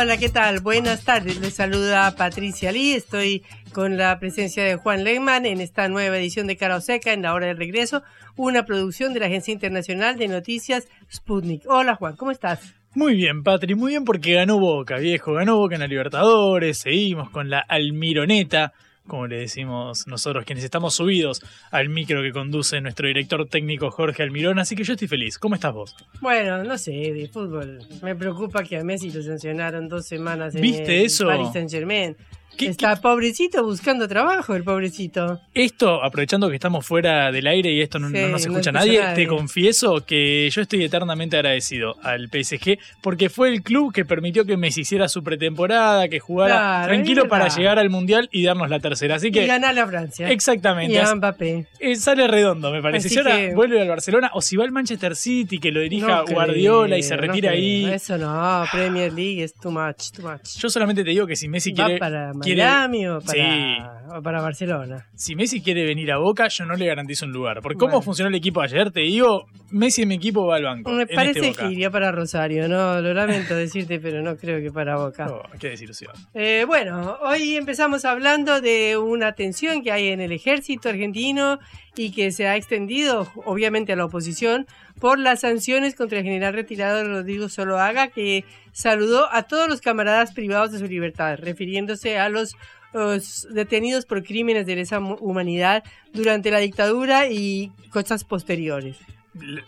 Hola, ¿qué tal? Buenas tardes. Les saluda Patricia Lee. Estoy con la presencia de Juan Legman en esta nueva edición de Cara Seca en la hora del regreso, una producción de la Agencia Internacional de Noticias Sputnik. Hola Juan, ¿cómo estás? Muy bien, Patri, muy bien porque ganó Boca, viejo, ganó Boca en la Libertadores, seguimos con la Almironeta, como le decimos nosotros, quienes estamos subidos al micro que conduce nuestro director técnico Jorge Almirón, así que yo estoy feliz. ¿Cómo estás vos? Bueno, no sé, de fútbol. Me preocupa que a Messi lo sancionaron dos semanas en ¿Viste el eso? Paris Saint Germain. ¿Qué- Está pobrecito buscando trabajo, el pobrecito. Esto, aprovechando que estamos fuera del aire y esto no, Sí, no nos no escucha nadie, nadie. te confieso que yo estoy eternamente agradecido al PSG porque fue el club que permitió que Messi hiciera su pretemporada, que jugara Claro, tranquilo para llegar al Mundial y darnos la tercera. Así que y ganar a Francia. Exactamente. Y a Mbappé. Eh, sale redondo, me parece. Así Si ahora que- vuelve al Barcelona o si va al Manchester City, que lo dirija No Guardiola y se retira ahí. Eso no, Premier League es too much, too much. Yo solamente te digo que si Messi ¿Va quiere. para quiere- Miami o para, Sí. o para Barcelona? Si Messi quiere venir a Boca, yo no le garantizo un lugar. Por cómo Bueno. funcionó el equipo ayer, te digo, Messi en mi equipo va al banco. Me en parece este que iría para Rosario, no, lo lamento decirte, pero no creo que para Boca. Oh, qué desilusión. Eh, bueno, hoy empezamos hablando de una tensión que hay en el ejército argentino y que se ha extendido, obviamente, a la oposición por las sanciones contra el general retirado Rodrigo Soloaga, que saludó a todos los camaradas privados de su libertad, refiriéndose a los, los detenidos por crímenes de lesa humanidad durante la dictadura y cosas posteriores.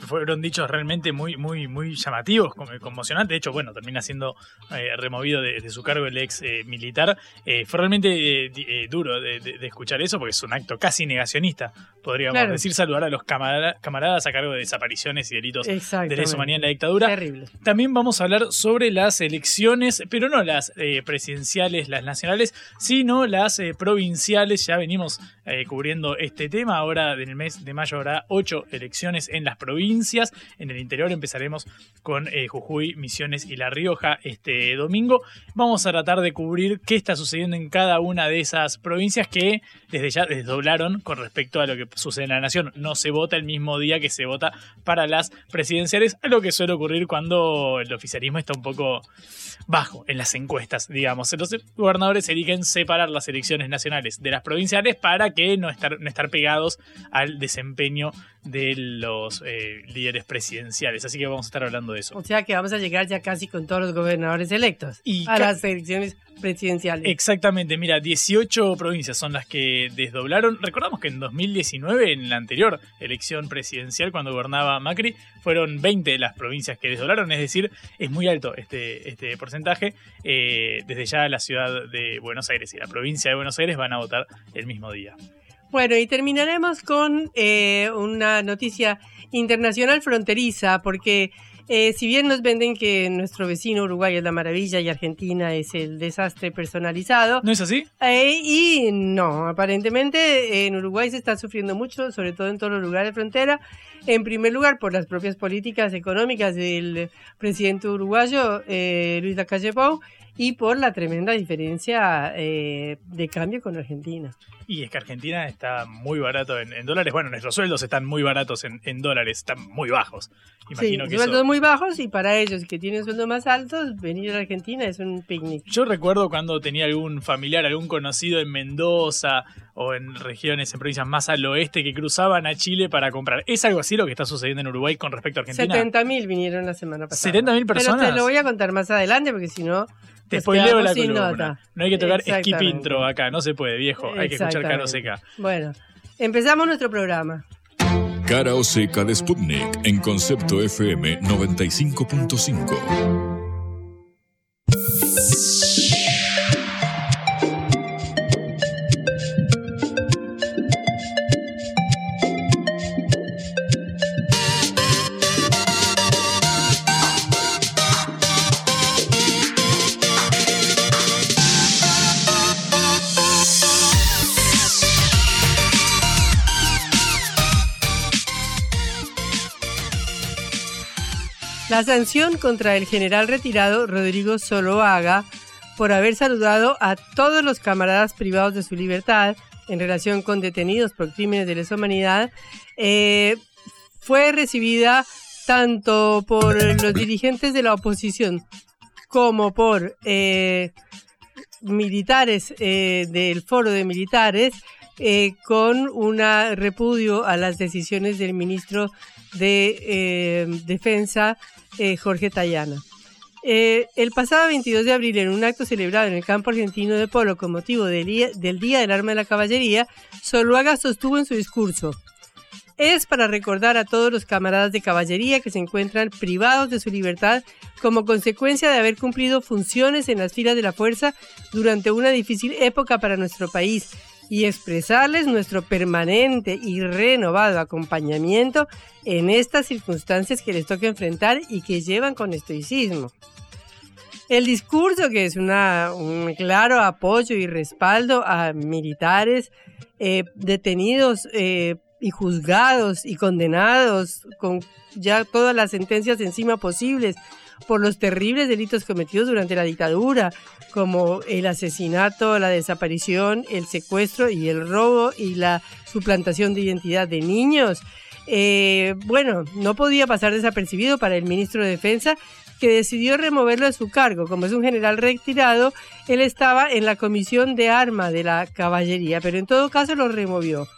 Fueron dichos realmente muy, muy, muy llamativos, conmocionantes. De hecho, bueno, termina siendo eh, removido de, de su cargo el ex eh, militar. Eh, fue realmente duro de, de- de escuchar eso porque es un acto casi negacionista, podríamos Claro. decir, saludar a los camara- camaradas a cargo de desapariciones y delitos de lesa humanidad en la dictadura. Terrible. También vamos a hablar sobre las elecciones, pero no las eh, presidenciales, las nacionales, sino las provinciales. Ya venimos cubriendo este tema. Ahora, en el mes de mayo, habrá ocho elecciones en las provincias. En el interior empezaremos con eh, Jujuy, Misiones y La Rioja este domingo. Vamos a tratar de cubrir qué está sucediendo en cada una de esas provincias que desde ya desdoblaron con respecto a lo que sucede en la nación. No se vota el mismo día que se vota para las presidenciales, algo que suele ocurrir cuando el oficialismo está un poco bajo en las encuestas, digamos. Los gobernadores eligen separar las elecciones nacionales de las provinciales para que no estar, no estar pegados al desempeño de los eh, líderes presidenciales. Así que vamos a estar hablando de eso. O sea que vamos a llegar ya casi con todos los gobernadores electos Y a las elecciones presidenciales. Exactamente, mira, 18 provincias son las que desdoblaron. Recordamos que en 2019, en la anterior elección presidencial, cuando gobernaba Macri, fueron 20 las provincias que desdoblaron, es decir, es muy alto este, este porcentaje. Eh, desde ya la ciudad de Buenos Aires y la provincia de Buenos Aires van a votar el mismo día. Bueno, y terminaremos con eh, una noticia internacional fronteriza, porque eh, si bien nos venden que nuestro vecino Uruguay es la maravilla y Argentina es el desastre personalizado, ¿No es así? eh, y no, aparentemente en Uruguay se está sufriendo mucho, sobre todo en todos los lugares de frontera. En primer lugar, por las propias políticas económicas del presidente uruguayo, eh, Luis Lacalle Pou, y por la tremenda diferencia eh, de cambio con Argentina. Y es que Argentina está muy barato en, en dólares. Bueno, nuestros sueldos están muy baratos en, en dólares, están muy bajos. Imagino sí, que sueldos eso... muy bajos y para ellos que tienen sueldos más altos, venir a Argentina es un picnic. Yo recuerdo cuando tenía algún familiar, algún conocido en Mendoza o en regiones, en provincias más al oeste que cruzaban a Chile para comprar. ¿Es algo así lo que está sucediendo en Uruguay con respecto a Argentina? 70.000 vinieron la semana pasada. 70.000 personas. Pero te lo voy a contar más adelante porque si no. Te spoileo la sin columna. nota. No hay que tocar skip intro acá, no se puede, viejo. Hay que escuchar Caro. Seca. Bueno, empezamos nuestro programa. Cara o seca de Sputnik en concepto FM 95.5. La sanción contra el general retirado Rodrigo Soloaga por haber saludado a todos los camaradas privados de su libertad en relación con detenidos por crímenes de lesa humanidad eh, fue recibida tanto por los dirigentes de la oposición como por eh, militares eh, del foro de militares eh, con un repudio a las decisiones del ministro de eh, Defensa, eh, Jorge Tayana. El pasado 22 de abril, en un acto celebrado en el campo argentino de Polo con motivo del día, del Arma de la Caballería, Zuluaga sostuvo en su discurso es para recordar a todos los camaradas de caballería que se encuentran privados de su libertad como consecuencia de haber cumplido funciones en las filas de la fuerza durante una difícil época para nuestro país y expresarles nuestro permanente y renovado acompañamiento en estas circunstancias que les toca enfrentar y que llevan con estoicismo. El discurso, que es un claro apoyo y respaldo a militares eh, detenidos eh, y juzgados y condenados con ya todas las sentencias encima posibles por los terribles delitos cometidos durante la dictadura, como el asesinato, la desaparición, el secuestro y el robo y la suplantación de identidad de niños. Eh, bueno, no podía pasar desapercibido para el ministro de Defensa que decidió removerlo de su cargo. Como es un general retirado, él estaba en la comisión de arma de la caballería, pero en todo caso lo removió.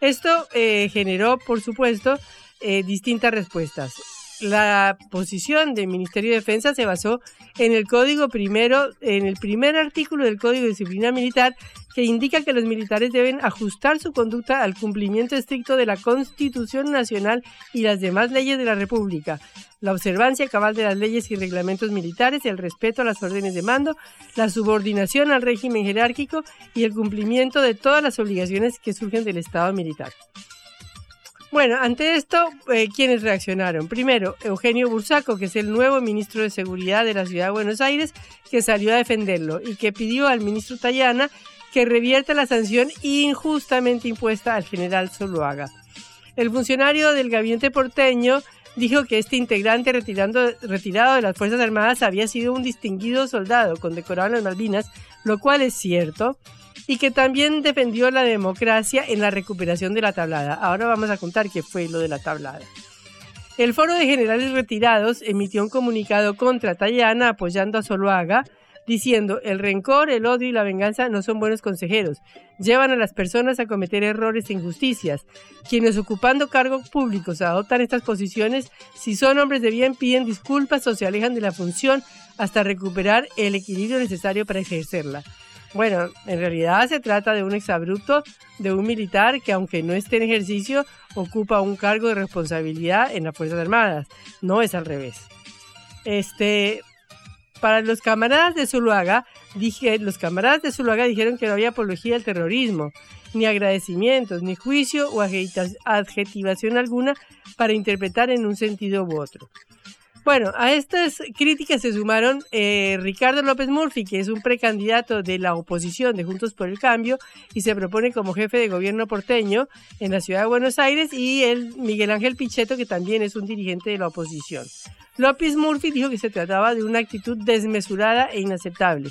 Esto eh, generó, por supuesto, eh, distintas respuestas. La posición del Ministerio de Defensa se basó en el código primero, en el primer artículo del Código de Disciplina Militar que indica que los militares deben ajustar su conducta al cumplimiento estricto de la Constitución Nacional y las demás leyes de la República, la observancia cabal de las leyes y reglamentos militares, el respeto a las órdenes de mando, la subordinación al régimen jerárquico y el cumplimiento de todas las obligaciones que surgen del Estado militar. Bueno, ante esto, eh, ¿quiénes reaccionaron? Primero, Eugenio Bursaco, que es el nuevo ministro de Seguridad de la Ciudad de Buenos Aires, que salió a defenderlo y que pidió al ministro Tayana que revierta la sanción injustamente impuesta al general Zuluaga. El funcionario del gabinete porteño dijo que este integrante retirando, retirado de las Fuerzas Armadas había sido un distinguido soldado condecorado en las Malvinas, lo cual es cierto, y que también defendió la democracia en la recuperación de la tablada. Ahora vamos a contar qué fue lo de la tablada. El Foro de Generales Retirados emitió un comunicado contra Tayana apoyando a Zuluaga, diciendo el rencor, el odio y la venganza no son buenos consejeros, llevan a las personas a cometer errores e injusticias. Quienes ocupando cargos públicos adoptan estas posiciones, si son hombres de bien, piden disculpas o se alejan de la función hasta recuperar el equilibrio necesario para ejercerla. Bueno, en realidad se trata de un exabrupto de un militar que aunque no esté en ejercicio, ocupa un cargo de responsabilidad en las Fuerzas Armadas. No es al revés. Este, para los camaradas de Zuluaga, dije, los camaradas de Zuluaga dijeron que no había apología al terrorismo, ni agradecimientos, ni juicio o adjetivación alguna para interpretar en un sentido u otro. Bueno, a estas críticas se sumaron eh, Ricardo López Murphy, que es un precandidato de la oposición de Juntos por el Cambio y se propone como jefe de gobierno porteño en la ciudad de Buenos Aires, y el Miguel Ángel Pichetto, que también es un dirigente de la oposición. López Murphy dijo que se trataba de una actitud desmesurada e inaceptable.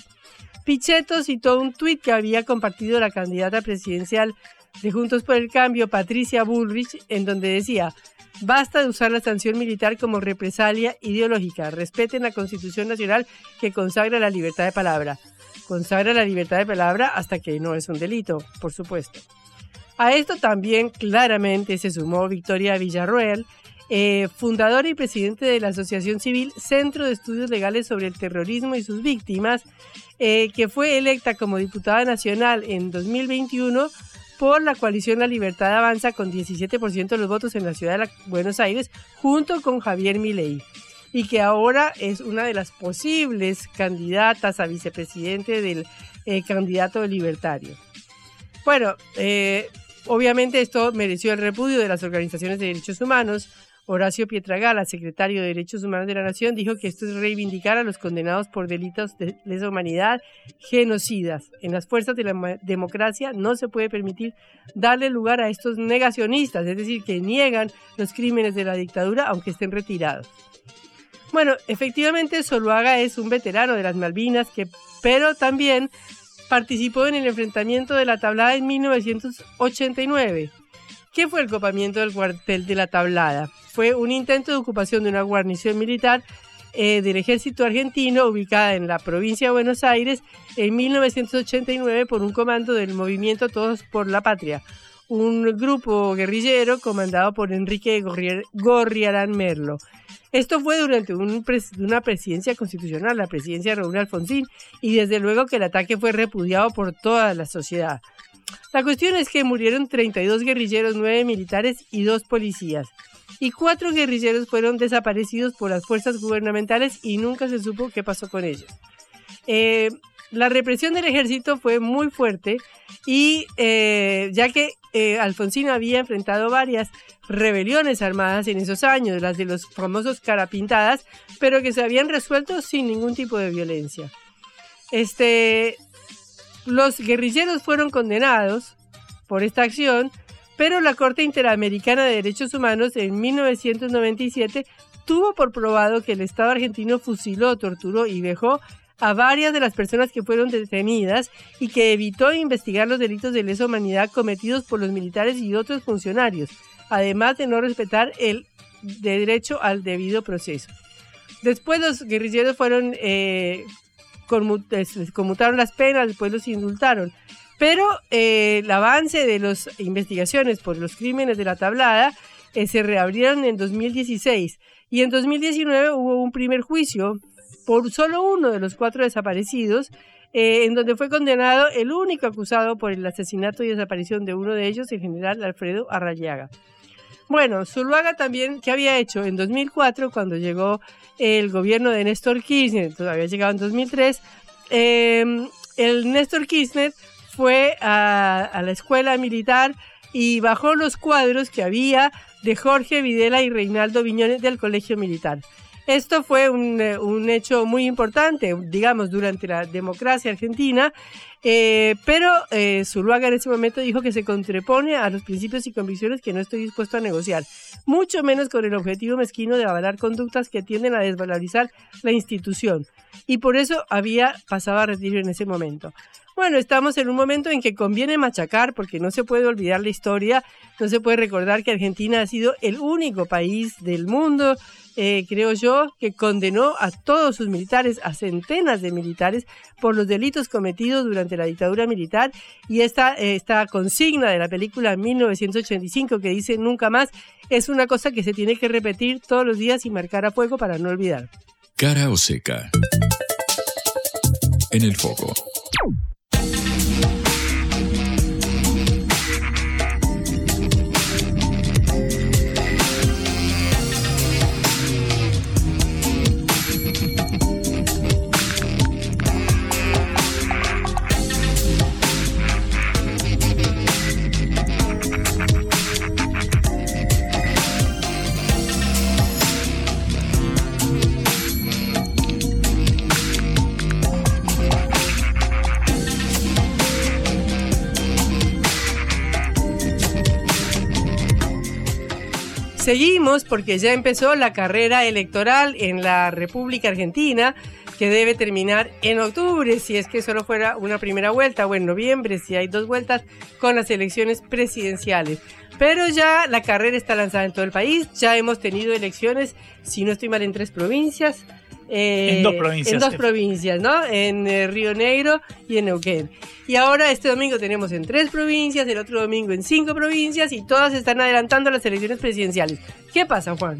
Pichetto citó un tuit que había compartido la candidata presidencial de Juntos por el Cambio, Patricia Bullrich, en donde decía, basta de usar la sanción militar como represalia ideológica, respeten la Constitución Nacional que consagra la libertad de palabra. Consagra la libertad de palabra hasta que no es un delito, por supuesto. A esto también claramente se sumó Victoria Villarroel, eh, fundadora y presidente de la Asociación Civil Centro de Estudios Legales sobre el Terrorismo y sus Víctimas, eh, que fue electa como diputada nacional en 2021 por la coalición La Libertad Avanza con 17% de los votos en la ciudad de Buenos Aires, junto con Javier Milei, y que ahora es una de las posibles candidatas a vicepresidente del eh, candidato libertario. Bueno, obviamente esto mereció el repudio de las organizaciones de derechos humanos, Horacio Pietragala, secretario de Derechos Humanos de la Nación, dijo que esto es reivindicar a los condenados por delitos de lesa humanidad, genocidas. En las fuerzas de la democracia no se puede permitir darle lugar a estos negacionistas, es decir, que niegan los crímenes de la dictadura aunque estén retirados. Bueno, efectivamente Zuluaga es un veterano de las Malvinas, que, pero también participó en el enfrentamiento de la tablada en 1989. ¿Qué fue el copamiento del cuartel de la tablada? fue un intento de ocupación de una guarnición militar eh, del ejército argentino ubicada en la provincia de Buenos Aires en 1989 por un comando del movimiento Todos por la Patria, un grupo guerrillero comandado por Enrique Gorriarán Merlo. Esto fue durante una presidencia constitucional, la presidencia de Raúl Alfonsín, y desde luego que el ataque fue repudiado por toda la sociedad. La cuestión es que murieron 32 guerrilleros, 9 militares y 2 policías y cuatro guerrilleros fueron desaparecidos por las fuerzas gubernamentales y nunca se supo qué pasó con ellos. Eh, la represión del ejército fue muy fuerte y eh, ya que eh, Alfonsín había enfrentado varias rebeliones armadas en esos años, las de los famosos carapintadas, pero que se habían resuelto sin ningún tipo de violencia. Este, los guerrilleros fueron condenados por esta acción pero la Corte Interamericana de Derechos Humanos en 1997 tuvo por probado que el Estado argentino fusiló, torturó y dejó a varias de las personas que fueron detenidas y que evitó investigar los delitos de lesa humanidad cometidos por los militares y otros funcionarios, además de no respetar el derecho al debido proceso. Después los guerrilleros fueron eh, conmutaron las penas, después los indultaron. Pero eh, el avance de las investigaciones por los crímenes de la tablada eh, se reabrieron en 2016 y en 2019 hubo un primer juicio por solo uno de los cuatro desaparecidos, eh, en donde fue condenado el único acusado por el asesinato y desaparición de uno de ellos, el general Alfredo Arrayaga. Bueno, Zuluaga también, ¿qué había hecho? En 2004, cuando llegó el gobierno de Néstor Kirchner, todavía llegado en 2003, el Néstor Kirchner fue a, la escuela militar y bajó los cuadros que había de Jorge Videla y Reinaldo Viñones del Colegio Militar. Esto fue un, eh, hecho muy importante, digamos, durante la democracia argentina, eh, pero eh, Zuluaga en ese momento dijo que se contrapone a los principios y convicciones que no estoy dispuesto a negociar, mucho menos con el objetivo mezquino de avalar conductas que tienden a desvalorizar la institución. Y por eso había pasado a retiro en ese momento. Bueno, estamos en un momento en que conviene machacar porque no se puede olvidar la historia, no se puede recordar que Argentina ha sido el único país del mundo, eh, creo yo, que condenó a todos sus militares, a centenas de militares, por los delitos cometidos durante la dictadura militar y esta, esta consigna de la película 1985 que dice nunca más es una cosa que se tiene que repetir todos los días y marcar a fuego para no olvidar. Cara o seca. En el foco. Seguimos porque ya empezó la carrera electoral en la República Argentina que debe terminar en octubre, si es que solo fuera una primera vuelta, o en noviembre, si hay dos vueltas, con las elecciones presidenciales. Pero ya la carrera está lanzada en todo el país, ya hemos tenido elecciones, si no estoy mal, en tres provincias. En dos provincias. En dos provincias, ¿no? En eh, Río Negro y en Neuquén. Y ahora este domingo tenemos en tres provincias, el otro domingo en cinco provincias y todas están adelantando las elecciones presidenciales. ¿Qué pasa, Juan?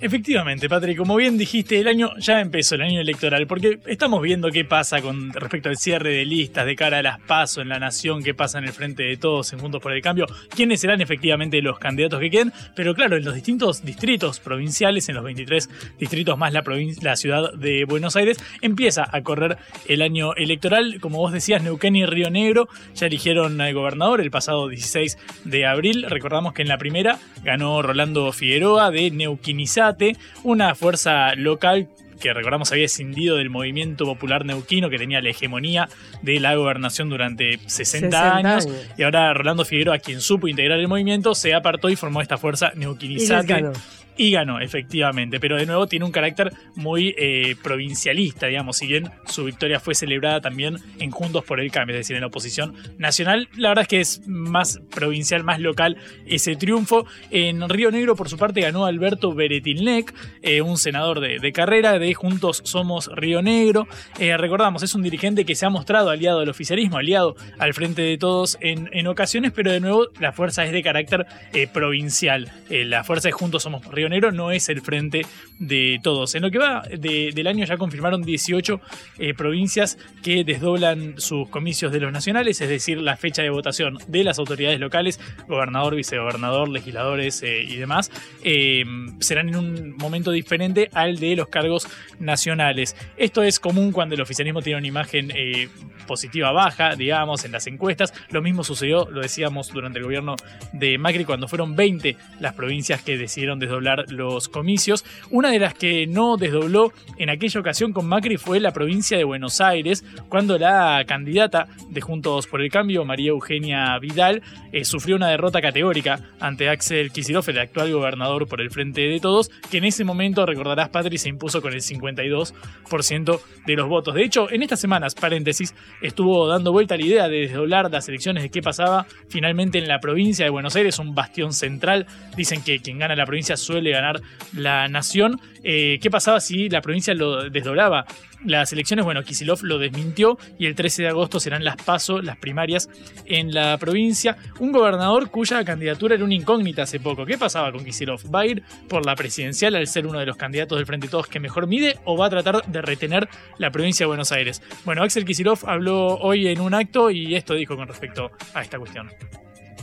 Efectivamente, Patrick, como bien dijiste, el año ya empezó, el año electoral, porque estamos viendo qué pasa con respecto al cierre de listas de cara a las PASO en la nación, qué pasa en el frente de todos en Juntos por el Cambio, quiénes serán efectivamente los candidatos que queden, pero claro, en los distintos distritos provinciales, en los 23 distritos más la, la ciudad de Buenos Aires, empieza a correr el año electoral, como vos decías, Neuquén y Río Negro ya eligieron al gobernador el pasado 16 de abril, recordamos que en la primera ganó Rolando Figueroa de Una fuerza local que recordamos había escindido del movimiento popular neuquino que tenía la hegemonía de la gobernación durante 60, años, y ahora Rolando Figueroa, quien supo integrar el movimiento, se apartó y formó esta fuerza neuquinizate y ganó, efectivamente, pero de nuevo tiene un carácter muy eh, provincialista, digamos, si bien su victoria fue celebrada también en Juntos por el Cambio, es decir, en la oposición nacional, la verdad es que es más provincial, más local ese triunfo. En Río Negro, por su parte, ganó Alberto Beretilnec, eh, un senador de, carrera de Juntos Somos Río Negro. Eh, recordamos, es un dirigente que se ha mostrado aliado al oficialismo, aliado al frente de todos en, en ocasiones, pero de nuevo la fuerza es de carácter provincial. la fuerza de Juntos Somos Río no es el frente de todos. En lo que va del año ya confirmaron 18 eh, provincias que desdoblan sus comicios de los nacionales, es decir, la fecha de votación de las autoridades locales, gobernador, vicegobernador, legisladores eh, y demás, eh, serán en un momento diferente al de los cargos nacionales. Esto es común cuando el oficialismo tiene una imagen positiva baja, digamos, en las encuestas. Lo mismo sucedió, lo decíamos, durante el gobierno de Macri, cuando fueron 20 las provincias que decidieron desdoblar los comicios. Una de las que no desdobló en aquella ocasión con Macri fue la provincia de Buenos Aires, cuando la candidata de Juntos por el Cambio, María Eugenia Vidal, eh, sufrió una derrota categórica ante Axel Kicillof, el actual gobernador por el Frente de Todos, que en ese momento, recordarás, Patri, se impuso con el 52% de los votos. De hecho, en estas semanas, paréntesis, estuvo dando vuelta la idea de desdoblar las elecciones de qué pasaba finalmente en la provincia de Buenos Aires, un bastión central. Dicen que quien gana la provincia suele ganar la nación. Eh, ¿Qué pasaba si la provincia lo desdoblaba? Las elecciones, bueno, Kisilov lo desmintió y el 13 de agosto serán las PASO, las primarias en la provincia. Un gobernador cuya candidatura era una incógnita hace poco. ¿Qué pasaba con Kisilov? ¿Va a ir por la presidencial al ser uno de los candidatos del Frente Todos que mejor mide o va a tratar de retener la provincia de Buenos Aires? Bueno, Axel Kisilov habló hoy en un acto y esto dijo con respecto a esta cuestión.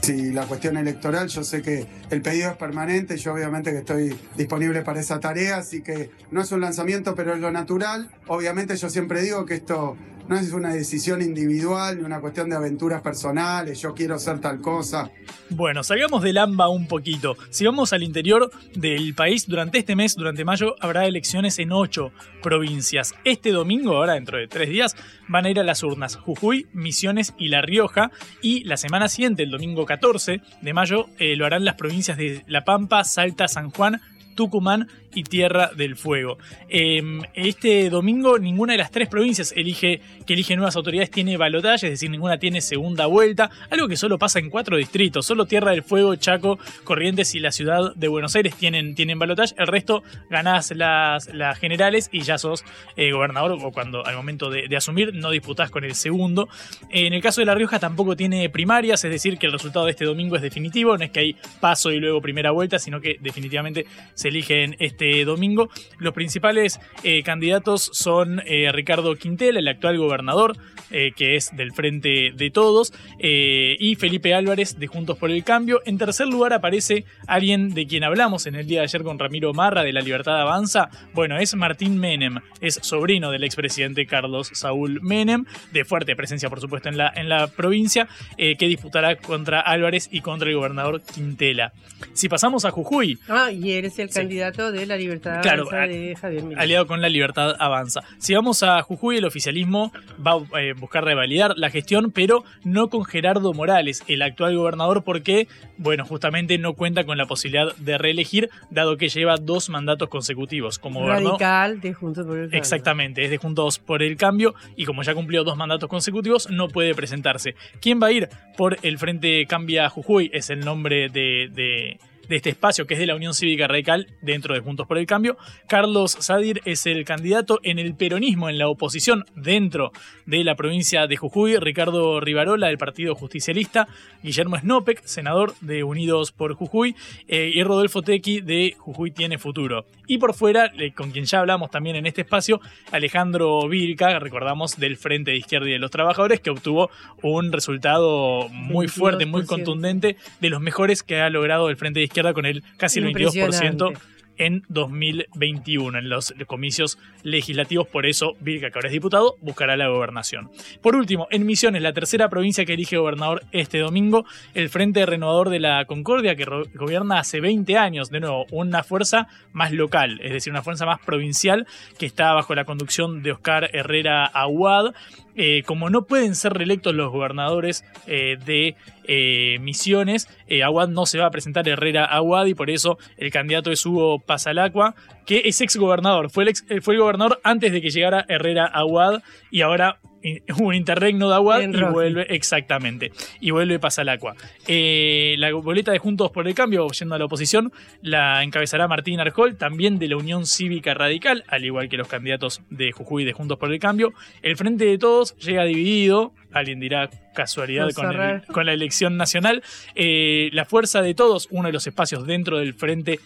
Si la cuestión electoral, yo sé que el pedido es permanente, yo obviamente que estoy disponible para esa tarea, así que no es un lanzamiento, pero es lo natural. Obviamente yo siempre digo que esto no es una decisión individual ni una cuestión de aventuras personales, yo quiero hacer tal cosa. Bueno, salgamos del AMBA un poquito. Si vamos al interior del país, durante este mes, durante mayo, habrá elecciones en ocho provincias. Este domingo, ahora dentro de tres días, van a ir a las urnas Jujuy, Misiones y La Rioja. Y la semana siguiente, el domingo 14 de mayo, eh, lo harán las provincias de La Pampa, Salta, San Juan, Tucumán y Tierra del Fuego. Em, este domingo ninguna de las tres provincias elige, que eligen nuevas autoridades tiene balotaje, es decir, ninguna tiene segunda vuelta, algo que solo pasa en cuatro distritos, solo Tierra del Fuego, Chaco, Corrientes y la ciudad de Buenos Aires tienen, tienen balotaje, el resto ganás las, las generales y ya sos eh, gobernador o cuando al momento de, asumir no disputás con el segundo. En el caso de La Rioja tampoco tiene primarias, es decir, que el resultado de este domingo es definitivo, no es que hay paso y luego primera vuelta, sino que definitivamente se eligen este este domingo. Los principales eh, candidatos son eh, Ricardo Quintel, el actual gobernador, eh, que es del Frente de Todos, y Felipe Álvarez de Juntos por el Cambio. En tercer lugar aparece alguien de quien hablamos en el día de ayer con Ramiro Marra de La Libertad Avanza. Bueno, es Martín Menem, es sobrino del expresidente Carlos Saúl Menem, de fuerte presencia por supuesto en la, en la provincia, que disputará contra Álvarez y contra el gobernador Quintela. Si pasamos a Jujuy. Ah, y eres el candidato de la Libertad Claro, Avanza de Javier Milei. aliado con la libertad avanza. Si vamos a Jujuy, el oficialismo va a eh, buscar revalidar la gestión, pero no con Gerardo Morales, el actual gobernador, porque, bueno, justamente no cuenta con la posibilidad de reelegir, dado que lleva dos mandatos consecutivos como gobernador. Radical de Juntos por el Cambio. Exactamente, es de Juntos por el Cambio y como ya cumplió dos mandatos consecutivos, no puede presentarse. ¿Quién va a ir por el Frente Cambia Jujuy? Es el nombre de, de- de este espacio que es de la Unión Cívica Radical dentro de Juntos por el Cambio. Carlos Sadir es el candidato en el peronismo, en la oposición dentro de la provincia de Jujuy. Ricardo Rivarola del Partido Justicialista. Guillermo Snopek, senador de Unidos por Jujuy. eh, y Rodolfo Tequi de Jujuy Tiene Futuro. Y por fuera, eh, con quien ya hablamos también en este espacio, Alejandro Virca, recordamos, del Frente de Izquierda y de los Trabajadores, que obtuvo un resultado muy fuerte, muy 22%. contundente, de los mejores que ha logrado el Frente de Izquierda con el casi el 22% Impresionante. en 2021, en los comicios legislativos. Por eso, Virca, que ahora es diputado, buscará la gobernación. Por último, en Misiones, la tercera provincia que elige gobernador este domingo, el Frente Renovador de la Concordia, que gobierna hace 20 años, de nuevo, una fuerza más local, es decir, una fuerza más provincial, que está bajo la conducción de Oscar Herrera Aguad. Eh, como no pueden ser reelectos los gobernadores eh, de eh, Misiones, eh, Aguad no se va a presentar Herrera Aguad y por eso el candidato es Hugo Pasalacua, que es ex gobernador. Fue el, eh, fue el gobernador antes de que llegara Herrera Aguad y ahora un interregno de Aguad En y Rocky. vuelve, exactamente, y vuelve Pasalacua. Eh, la boleta de Juntos por el Cambio, yendo a la oposición, la encabezará Martín Arjol, también de la Unión Cívica Radical, al igual que los candidatos de Jujuy de Juntos por el Cambio. El Frente de Todos llega dividido, alguien dirá casualidad el- con la elección nacional. Eh, la Fuerza de Todos, uno de los espacios dentro del Frente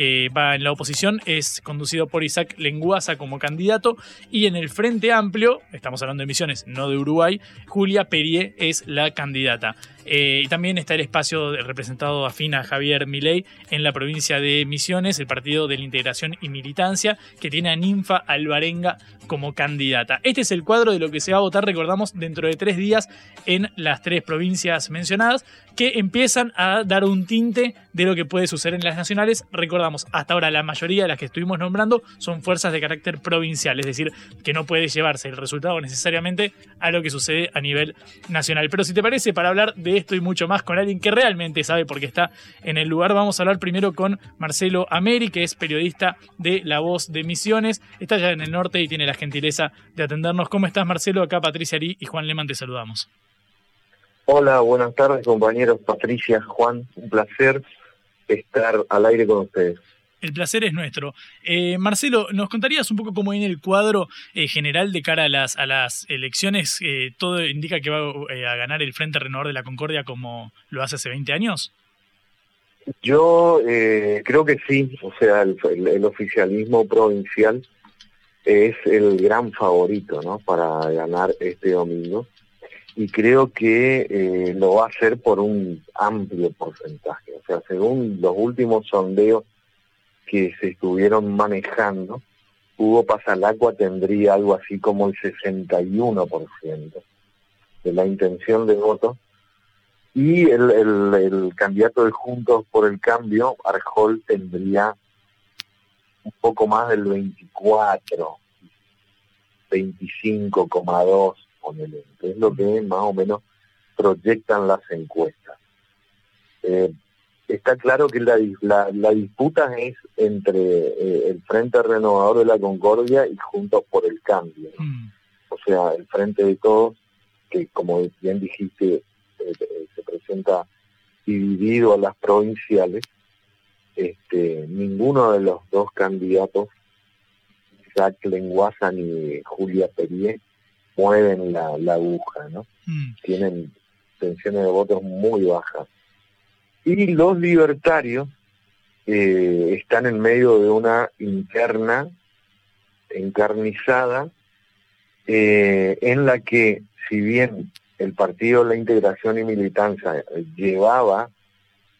que va en la oposición, es conducido por Isaac Lenguaza como candidato. Y en el Frente Amplio, estamos hablando de Misiones, no de Uruguay, Julia Perier es la candidata. Eh, y también está el espacio representado afín a Javier Milei en la provincia de Misiones, el Partido de la Integración y Militancia, que tiene a Ninfa Alvarenga como candidata. Este es el cuadro de lo que se va a votar, recordamos, dentro de tres días en las tres provincias mencionadas, que empiezan a dar un tinte de lo que puede suceder en las nacionales. Recordamos, hasta ahora la mayoría de las que estuvimos nombrando son fuerzas de carácter provincial, es decir, que no puede llevarse el resultado necesariamente a lo que sucede a nivel nacional. Pero si te parece, para hablar de esto y mucho más con alguien que realmente sabe porque está en el lugar, vamos a hablar primero con Marcelo Ameri, que es periodista de La Voz de Misiones. Está allá en el norte y tiene la gentileza de atendernos. ¿Cómo estás, Marcelo? Acá Patricia Ari y Juan Leman te saludamos. Hola, buenas tardes compañeros, Patricia, Juan, un placer estar al aire con ustedes. El placer es nuestro. Eh, Marcelo, ¿nos contarías un poco cómo viene el cuadro eh, general de cara a las, a las elecciones? Eh, ¿Todo indica que va eh, a ganar el Frente Renovador de la Concordia como lo hace hace 20 años? Yo eh, creo que sí, o sea, el, oficialismo provincial es el gran favorito, ¿no? Para ganar este domingo y creo que lo va a hacer por un amplio porcentaje, o sea, según los últimos sondeos que se estuvieron manejando, Hugo Pasalacua tendría algo así como el 61% de la intención de voto y el, el, candidato de Juntos por el Cambio, Arjol, tendría un poco más del 24, 25,2, ponele, es lo que más o menos proyectan las encuestas. Eh, está claro que la, la, la disputa es entre eh, el Frente Renovador de la Concordia y Juntos por el Cambio. ¿no? O sea, el Frente de Todos, que como bien dijiste, eh, eh, se presenta dividido a las provinciales, este, ninguno de los dos candidatos, Isaac Lenguaza ni Julia Perier, mueven la, la aguja, ¿no? Tienen tensiones de votos muy bajas. Y los libertarios eh, están en medio de una interna encarnizada eh, en la que, si bien el Partido la Integración y Militancia llevaba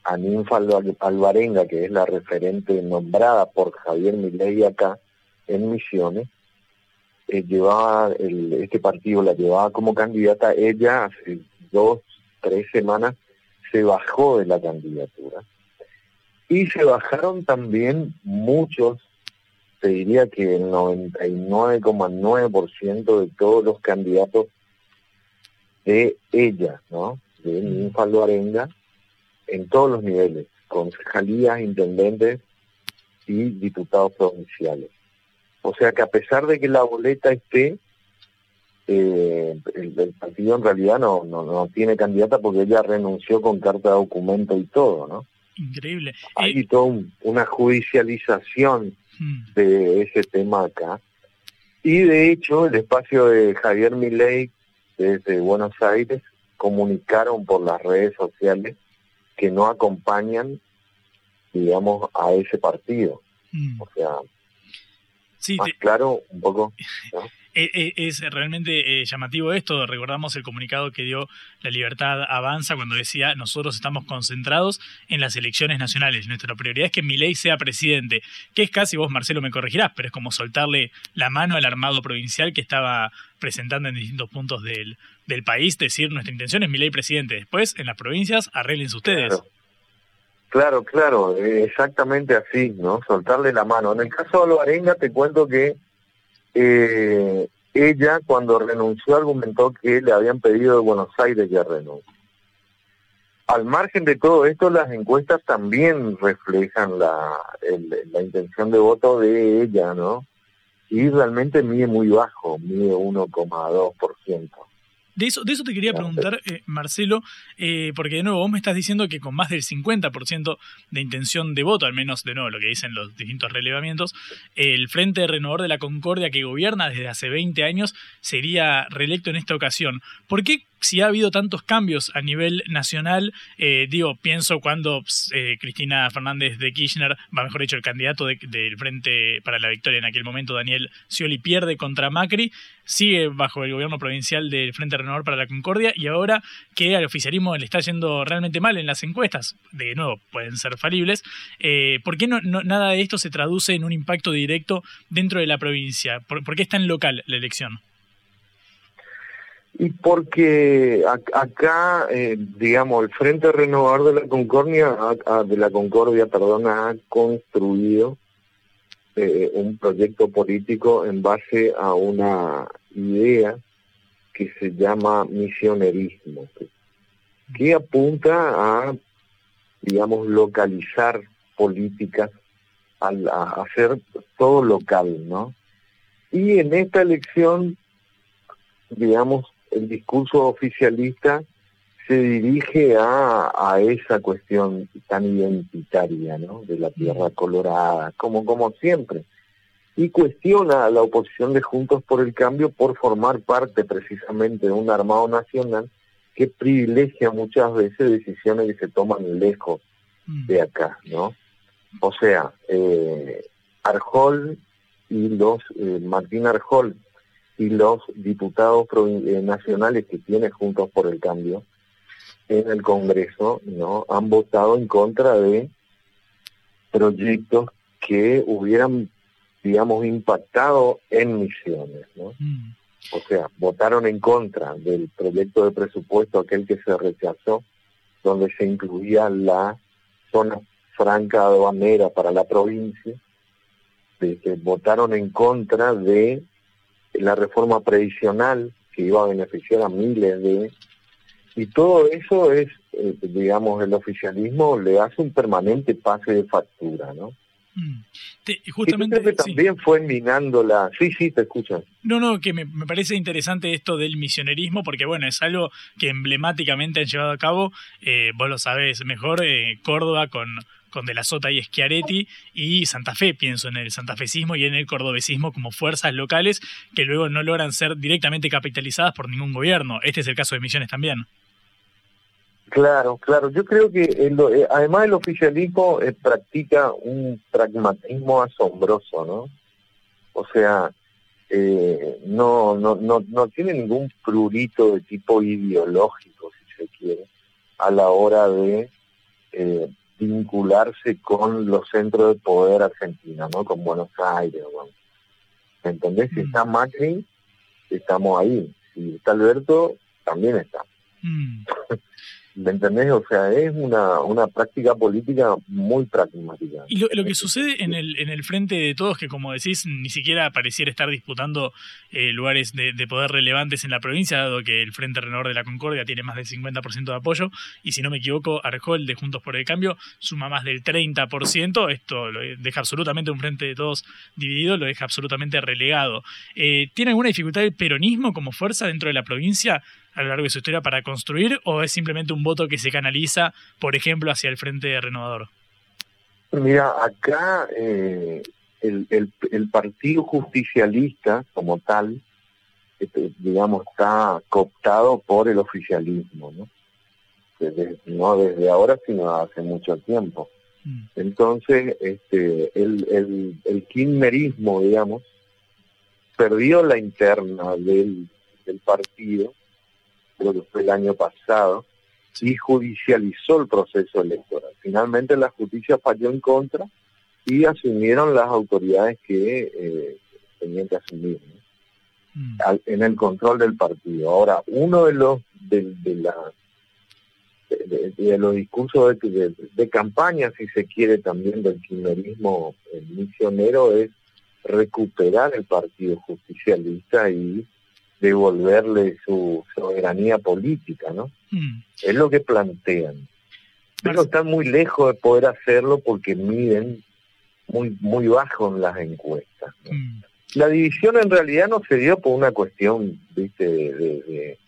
a Ninfa Alvarenga, que es la referente nombrada por Javier Milei acá en Misiones, eh, llevaba el- este partido la llevaba como candidata, ella hace dos, tres semanas se bajó de la candidatura. Y se bajaron también muchos, te diría que el 99,9% de todos los candidatos de ella, ¿no? De Ninfa Arenga, en todos los niveles, concejalías, intendentes y diputados provinciales. O sea que a pesar de que la boleta esté, eh, el, partido en realidad no, no, no tiene candidata porque ella renunció con carta de documento y todo, ¿no? Increíble. Hay toda una judicialización hmm. de ese tema acá. Y de hecho, el espacio de Javier Milei desde Buenos Aires comunicaron por las redes sociales que no acompañan, digamos, a ese partido. Hmm. O sea, Sí, más te- claro, un poco. ¿no? Eh, eh, Es realmente eh, llamativo esto. Recordamos el comunicado que dio La Libertad Avanza cuando decía nosotros estamos concentrados en las elecciones nacionales. Nuestra prioridad es que Milei sea presidente. Que es casi, vos Marcelo me corregirás, pero es como soltarle la mano al armado provincial que estaba presentando en distintos puntos del, del país, decir nuestra intención es Milei presidente. Después, en las provincias, arréglense ustedes. Claro, claro, eh, exactamente así, ¿no? Soltarle la mano. En el caso de Loarenga te cuento que eh, ella cuando renunció argumentó que le habían pedido de Buenos Aires que renuncie. Al margen de todo esto, las encuestas también reflejan la, la intención de voto de ella, ¿no? Y realmente mide muy bajo, mide 1,2%. De eso, de eso te quería preguntar, eh, Marcelo, eh, porque de nuevo vos me estás diciendo que con más del 50% de intención de voto, al menos de nuevo lo que dicen los distintos relevamientos, el Frente Renovador de la Concordia que gobierna desde hace 20 años sería reelecto en esta ocasión. ¿Por qué si ha habido tantos cambios a nivel nacional, eh, digo, pienso cuando eh, Cristina Fernández de Kirchner, va mejor dicho, el candidato de- del Frente para la Victoria en aquel momento, Daniel Scioli, pierde contra Macri, sigue bajo el gobierno provincial del Frente Renovador para la Concordia y ahora que al oficialismo le está yendo realmente mal en las encuestas, de nuevo, pueden ser falibles, eh, ¿por qué no- nada de esto se traduce en un impacto directo dentro de la provincia? ¿Por, por qué es tan local la elección? Y porque ac- acá, eh, digamos, el Frente Renovador de la Concordia, de la Concordia, perdón, ha construido eh, un proyecto político en base a una idea que se llama misionerismo, que, que apunta a, digamos, localizar políticas, al- a hacer todo local, ¿no? Y en esta elección digamos, el discurso oficialista se dirige a, a esa cuestión tan identitaria, ¿no? De la tierra colorada, como, como siempre. Y cuestiona a la oposición de Juntos por el Cambio por formar parte precisamente de un armado nacional que privilegia muchas veces decisiones que se toman lejos de acá, ¿no? O sea, eh, Arjol y los, eh, Martín Arjol y los diputados eh, nacionales que tiene Juntos por el Cambio en el Congreso, ¿no? Han votado en contra de proyectos que hubieran, digamos, impactado en misiones, ¿no? O sea, votaron en contra del proyecto de presupuesto, aquel que se rechazó, donde se incluía la zona franca aduanera para la provincia, de que votaron en contra de la reforma previsional que iba a beneficiar a miles de... Y todo eso es, eh, digamos, el oficialismo le hace un permanente pase de factura, ¿no? Te- Y justamente, creo que sí. también fue minando la... Sí, sí, te escuchan. No, no, que me, me parece interesante esto del misionerismo, porque bueno, es algo que emblemáticamente han llevado a cabo, eh, vos lo sabés mejor, eh, Córdoba con, con De la Sota y Schiaretti, y Santa Fe, pienso en el santafesismo y en el cordobesismo como fuerzas locales que luego no logran ser directamente capitalizadas por ningún gobierno. Este es el caso de Misiones también. Claro, claro. Yo creo que eh, además el oficialismo eh, practica un pragmatismo asombroso, ¿no? O sea, eh, no, no, no, no tiene ningún prurito de tipo ideológico, si se quiere, a la hora de eh, vincularse con los centros de poder argentinos, ¿no? Con Buenos Aires. bueno. ¿Me entendés? Si está Macri, estamos ahí. Si está Alberto, también está. Mm. ¿Me entendés? O sea, es una, una práctica política muy pragmática. Y lo, lo que sucede en el, en el frente de todos, que como decís, ni siquiera pareciera estar disputando eh, lugares de, de, poder relevantes en la provincia, dado que el Frente Renovador de la Concordia tiene más del 50% de apoyo, y si no me equivoco, Arjol de Juntos por el Cambio suma más del 30%, esto lo deja absolutamente un frente de todos dividido, lo deja absolutamente relegado. Eh, ¿Tiene alguna dificultad el peronismo como fuerza dentro de la provincia a lo largo de su historia para construir o es simplemente un voto que se canaliza, por ejemplo, hacia el Frente Renovador? Mira, acá eh, el, el, el, Partido Justicialista como tal, este, digamos, está cooptado por el oficialismo, ¿no? Desde, no desde ahora, sino hace mucho tiempo. Mm. Entonces, este, el, el, el kirchnerismo, digamos, perdió la interna del, del partido creo que fue el año pasado, y judicializó el proceso electoral. Finalmente la justicia falló en contra y asumieron las autoridades que eh, tenían que asumir mm. Al, en el control del partido. Ahora, uno de los de, de la de, de, los discursos de, de, campaña, si se quiere, también del kirchnerismo misionero es recuperar el partido justicialista y devolverle su soberanía política, ¿no? Mm. Es lo que plantean. Pero están muy lejos de poder hacerlo porque miden muy muy bajo en las encuestas. ¿no? Mm. La división en realidad no se dio por una cuestión, viste, de, de,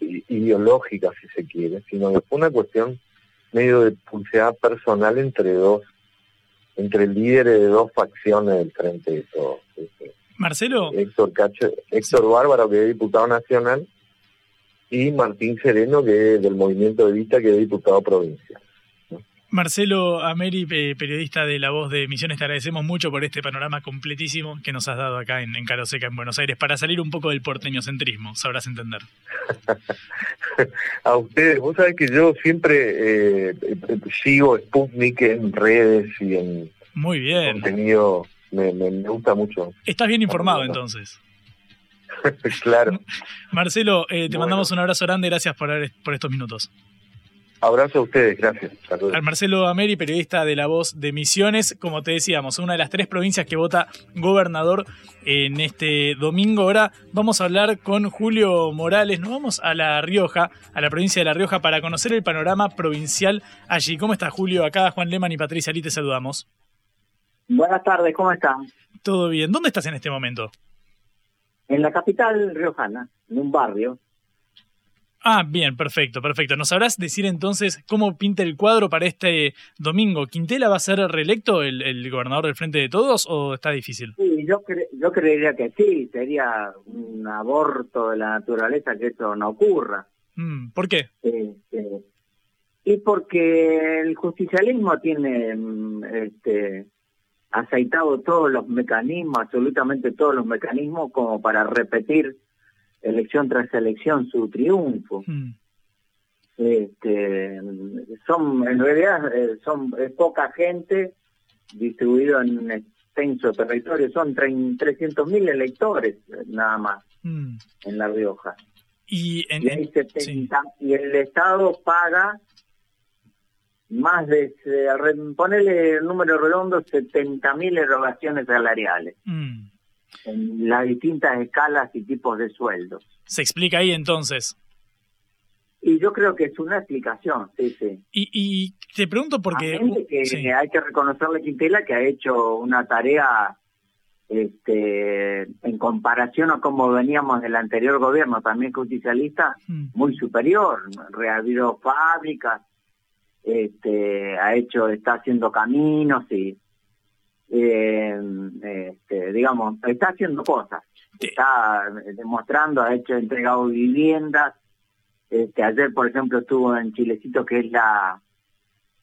de, ideológica, si se quiere, sino que fue una cuestión medio de pulseada personal entre dos, entre líderes de dos facciones del frente de todos. ¿viste? Marcelo. Héctor, Cacho, Héctor Bárbaro, que es diputado nacional, y Martín Sereno, que es del Movimiento de Vista, que es diputado provincial. Marcelo Ameri, periodista de La Voz de Misiones, te agradecemos mucho por este panorama completísimo que nos has dado acá en, en Caroseca, en Buenos Aires, para salir un poco del porteño centrismo, sabrás entender. A ustedes, vos sabés que yo siempre eh, sigo Sputnik en redes y en Muy bien. contenido me, me, me, gusta mucho. Estás bien informado entonces. claro. Marcelo, eh, te bueno. mandamos un abrazo grande, gracias por, por estos minutos. Abrazo a ustedes, gracias. Saludos. Al Marcelo Ameri, periodista de La Voz de Misiones, como te decíamos, una de las tres provincias que vota gobernador en este domingo. Ahora vamos a hablar con Julio Morales, nos vamos a La Rioja, a la provincia de La Rioja, para conocer el panorama provincial allí. ¿Cómo está Julio? Acá Juan Leman y Patricia Lee te saludamos. Buenas tardes, ¿cómo están? Todo bien. ¿Dónde estás en este momento? En la capital riojana, en un barrio. Ah, bien, perfecto, perfecto. ¿Nos sabrás decir entonces cómo pinta el cuadro para este domingo? ¿Quintela va a ser reelecto el, el gobernador del Frente de Todos o está difícil? Sí, yo, cre yo creería que sí. Sería un aborto de la naturaleza que eso no ocurra. Mm, ¿Por qué? Eh, eh, y porque el justicialismo tiene este, aceitado todos los mecanismos, absolutamente todos los mecanismos, como para repetir elección tras elección su triunfo. Mm. Este, son, en realidad, eh, son es poca gente distribuido en un extenso territorio, son 300.000 electores nada más mm. en La Rioja. Y, en, y, 70, sí. y el Estado paga más de, ponerle el número redondo, 70.000 erogaciones salariales. Mm. En las distintas escalas y tipos de sueldos. ¿Se explica ahí entonces? Y yo creo que es una explicación, sí, sí. Y, y te pregunto porque... Que sí. Hay que reconocerle a Quintela que ha hecho una tarea este, en comparación a cómo veníamos del anterior gobierno, también justicialista, mm. muy superior. Habido fábricas, este, ha hecho, está haciendo caminos y, eh, este, digamos, está haciendo cosas, está demostrando, ha hecho, entregado viviendas, este, ayer por ejemplo estuvo en Chilecito que es la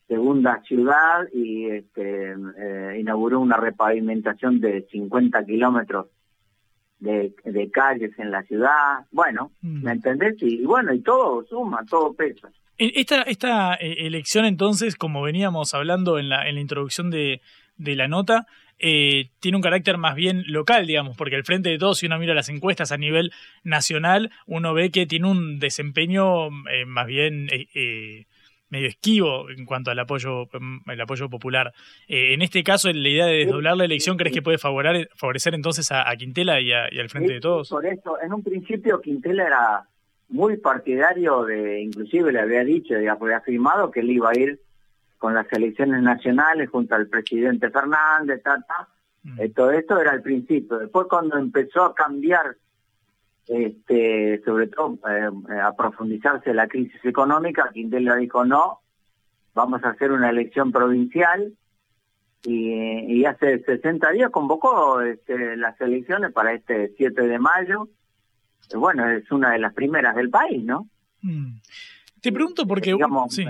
segunda ciudad y este, eh, inauguró una repavimentación de 50 kilómetros de, de calles en la ciudad, bueno, mm. ¿me entendés? Y, y bueno, y todo suma, todo pesa. Esta, esta elección entonces, como veníamos hablando en la, en la introducción de, de la nota, eh, tiene un carácter más bien local, digamos, porque el Frente de Todos, si uno mira las encuestas a nivel nacional, uno ve que tiene un desempeño eh, más bien eh, medio esquivo en cuanto al apoyo, mm, el apoyo popular. en este caso, la idea de desdoblar la elección, ¿crees que puede favorecer, favorecer entonces a, Quintela y, al Frente de Todos? Por eso, en un principio Quintela era muy partidario de, inclusive le había dicho, había afirmado que él iba a ir con las elecciones nacionales junto al presidente Fernández, mm. eh, todo esto era el principio. Después cuando empezó a cambiar, este, sobre todo eh, a profundizarse la crisis económica, Quintela dijo no, vamos a hacer una elección provincial y, hace 60 días convocó este, las elecciones para este 7 de mayo. Bueno, es una de las primeras del país, ¿no? Mm. Te pregunto porque... Digamos, sí.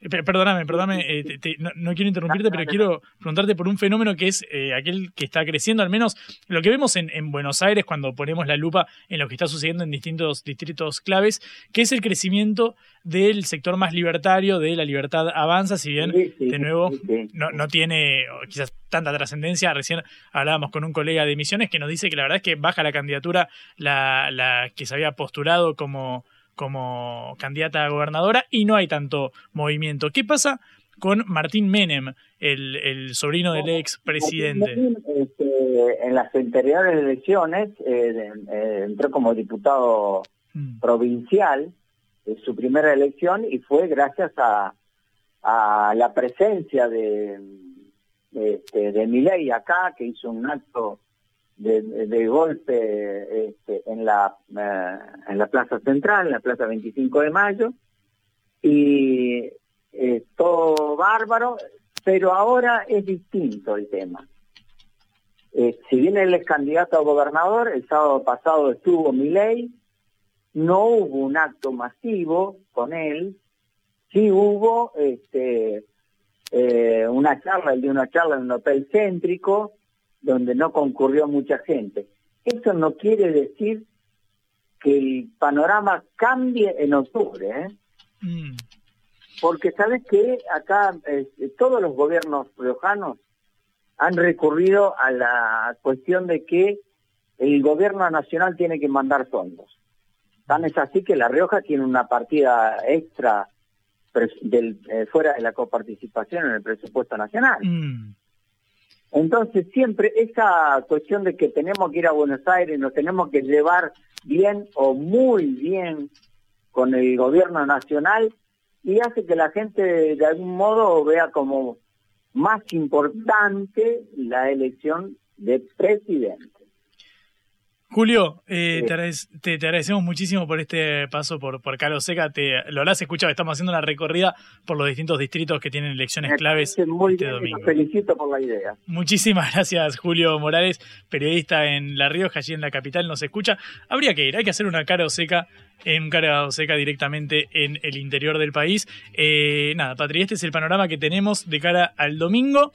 Eh, perdóname, perdóname, eh, no, quiero interrumpirte, pero quiero preguntarte por un fenómeno que es eh, aquel que está creciendo, al menos lo que vemos en, Buenos Aires cuando ponemos la lupa en lo que está sucediendo en distintos distritos claves, que es el crecimiento del sector más libertario, de la libertad avanza, si bien, de nuevo, no, no tiene quizás tanta trascendencia. Recién hablábamos con un colega de Misiones que nos dice que la verdad es que baja la candidatura la, la que se había postulado como como candidata a gobernadora y no hay tanto movimiento. ¿Qué pasa con Martín Menem, el, sobrino del ex presidente? Este, en las anteriores elecciones eh, eh, entró como diputado mm. provincial, en su primera elección, y fue gracias a, a la presencia de, este, de Milei acá, que hizo un acto de, golpe este, en, la, eh, en la Plaza Central, en la Plaza 25 de Mayo, y eh, todo bárbaro, pero ahora es distinto el tema. Eh, si bien él es candidato a gobernador, el sábado pasado estuvo Milei, no hubo un acto masivo con él, sí hubo este, una charla, el de una charla en un hotel céntrico, donde no concurrió mucha gente. Eso no quiere decir que el panorama cambie en octubre, ¿eh? Mm. Porque sabes que acá este, todos los gobiernos riojanos han recurrido a la cuestión de que el gobierno nacional tiene que mandar fondos. Tan es así que La Rioja tiene una partida extra del, eh, fuera de la coparticipación en el presupuesto nacional. Mm. Entonces siempre esa cuestión de que tenemos que ir a Buenos Aires, nos tenemos que llevar bien o muy bien con el gobierno nacional y hace que la gente de algún modo vea como más importante la elección de presidente. Julio, eh, te, agradecemos muchísimo por este paso por, por Caro Seca. Te, lo habrás escuchado, estamos haciendo una recorrida por los distintos distritos que tienen elecciones claves muy este domingo. felicito por la idea. Muchísimas gracias, Julio Morales, periodista en La Rioja, allí en la capital, nos escucha. Habría que ir, hay que hacer una Caro Seca, en Caro Seca directamente en el interior del país. Eh, nada, Patri, este es el panorama que tenemos de cara al domingo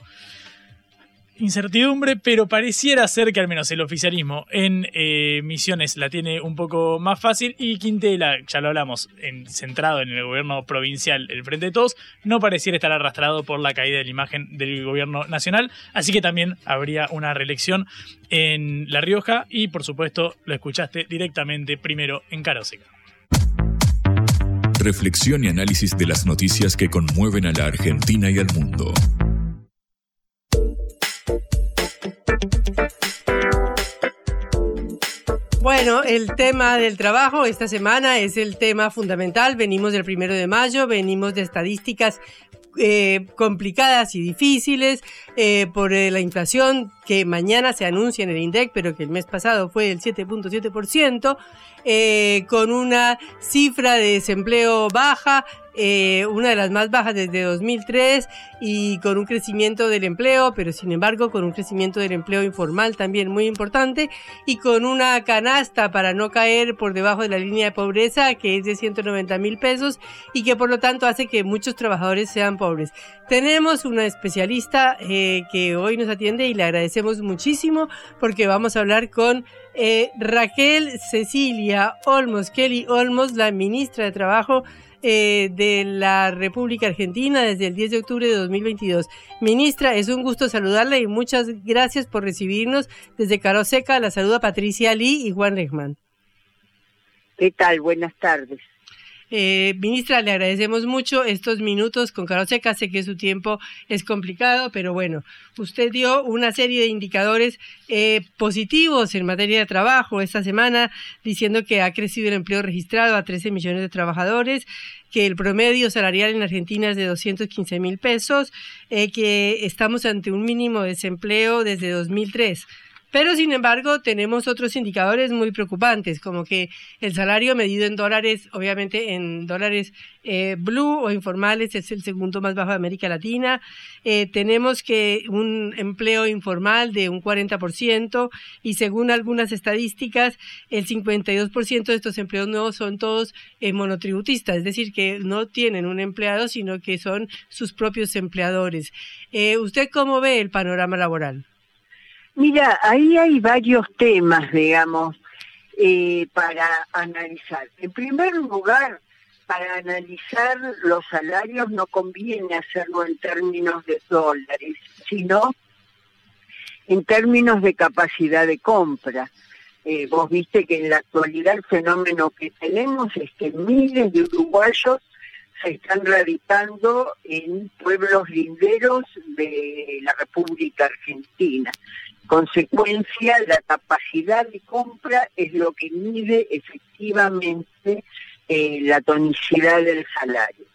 incertidumbre, pero pareciera ser que al menos el oficialismo en eh, Misiones la tiene un poco más fácil y Quintela, ya lo hablamos, en, centrado en el gobierno provincial, el Frente de Todos, no pareciera estar arrastrado por la caída de la imagen del gobierno nacional, así que también habría una reelección en La Rioja y por supuesto lo escuchaste directamente primero en Caroseca. Reflexión y análisis de las noticias que conmueven a la Argentina y al mundo. Bueno, el tema del trabajo esta semana es el tema fundamental. Venimos del primero de mayo, venimos de estadísticas eh, complicadas y difíciles eh, por eh, la inflación que mañana se anuncia en el INDEC, pero que el mes pasado fue del 7.7%, con una cifra de desempleo baja, eh, una de las más bajas desde 2003 y con un crecimiento del empleo, pero sin embargo con un crecimiento del empleo informal también muy importante y con una canasta para no caer por debajo de la línea de pobreza que es de 190 mil pesos y que por lo tanto hace que muchos trabajadores sean pobres. Tenemos una especialista eh, que hoy nos atiende y le agradecemos muchísimo porque vamos a hablar con eh, Raquel Cecilia Olmos, Kelly Olmos, la ministra de Trabajo eh, de la República Argentina desde el 10 de octubre de 2022. Ministra, es un gusto saludarla y muchas gracias por recibirnos. Desde Caroseca la saluda Patricia Lee y Juan Rejman. ¿Qué tal? Buenas tardes. Eh, ministra, le agradecemos mucho estos minutos con Carlos Seca. Sé que su tiempo es complicado, pero bueno, usted dio una serie de indicadores eh, positivos en materia de trabajo esta semana, diciendo que ha crecido el empleo registrado a 13 millones de trabajadores, que el promedio salarial en Argentina es de 215 mil pesos, eh, que estamos ante un mínimo de desempleo desde 2003. Pero sin embargo tenemos otros indicadores muy preocupantes, como que el salario medido en dólares, obviamente en dólares eh, blue o informales, es el segundo más bajo de América Latina. Eh, tenemos que un empleo informal de un 40% y según algunas estadísticas, el 52% de estos empleos nuevos son todos eh, monotributistas, es decir, que no tienen un empleado, sino que son sus propios empleadores. ¿Usted cómo ve el panorama laboral? Mira, ahí hay varios temas, digamos, eh, para analizar. En primer lugar, para analizar los salarios no conviene hacerlo en términos de dólares, sino en términos de capacidad de compra. Eh, vos viste que en la actualidad el fenómeno que tenemos es que miles de uruguayos se están radicando en pueblos linderos de la República Argentina consecuencia, la capacidad de compra es lo que mide efectivamente eh, la tonicidad del salario.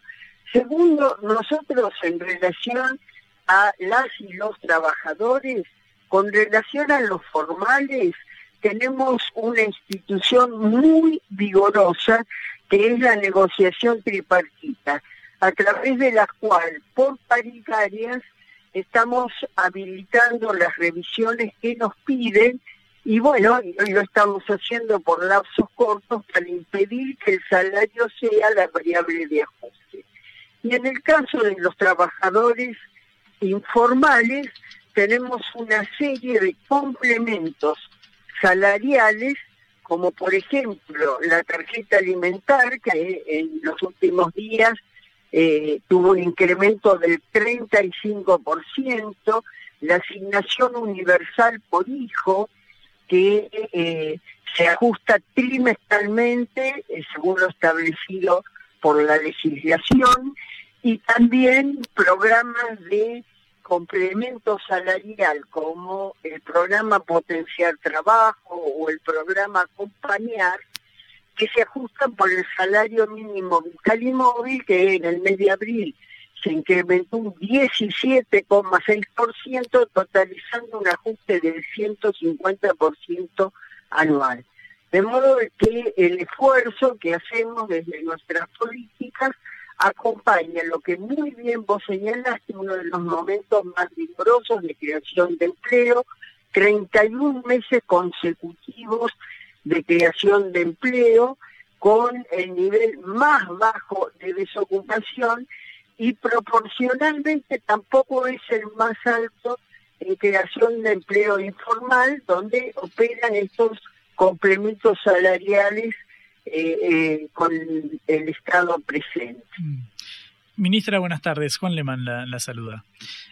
Segundo, nosotros en relación a las y los trabajadores, con relación a los formales, tenemos una institución muy vigorosa que es la negociación tripartita, a través de la cual por paritarias estamos habilitando las revisiones que nos piden y bueno, hoy lo estamos haciendo por lapsos cortos para impedir que el salario sea la variable de ajuste. Y en el caso de los trabajadores informales, tenemos una serie de complementos salariales, como por ejemplo la tarjeta alimentar, que en los últimos días eh, tuvo un incremento del 35%, la asignación universal por hijo, que eh, se ajusta trimestralmente eh, según lo establecido por la legislación, y también programas de complemento salarial como el programa Potenciar Trabajo o el programa Acompañar, que se ajustan por el salario mínimo vital y móvil, que en el mes de abril se incrementó un 17,6%, totalizando un ajuste del 150% anual. De modo que el esfuerzo que hacemos desde nuestras políticas acompaña lo que muy bien vos señalaste, uno de los momentos más vigorosos de creación de empleo, 31 meses consecutivos de creación de empleo con el nivel más bajo de desocupación y proporcionalmente tampoco es el más alto en creación de empleo informal, donde operan estos complementos salariales eh, eh, con el Estado presente. Mm. Ministra, buenas tardes. Juan Leman la, la saluda.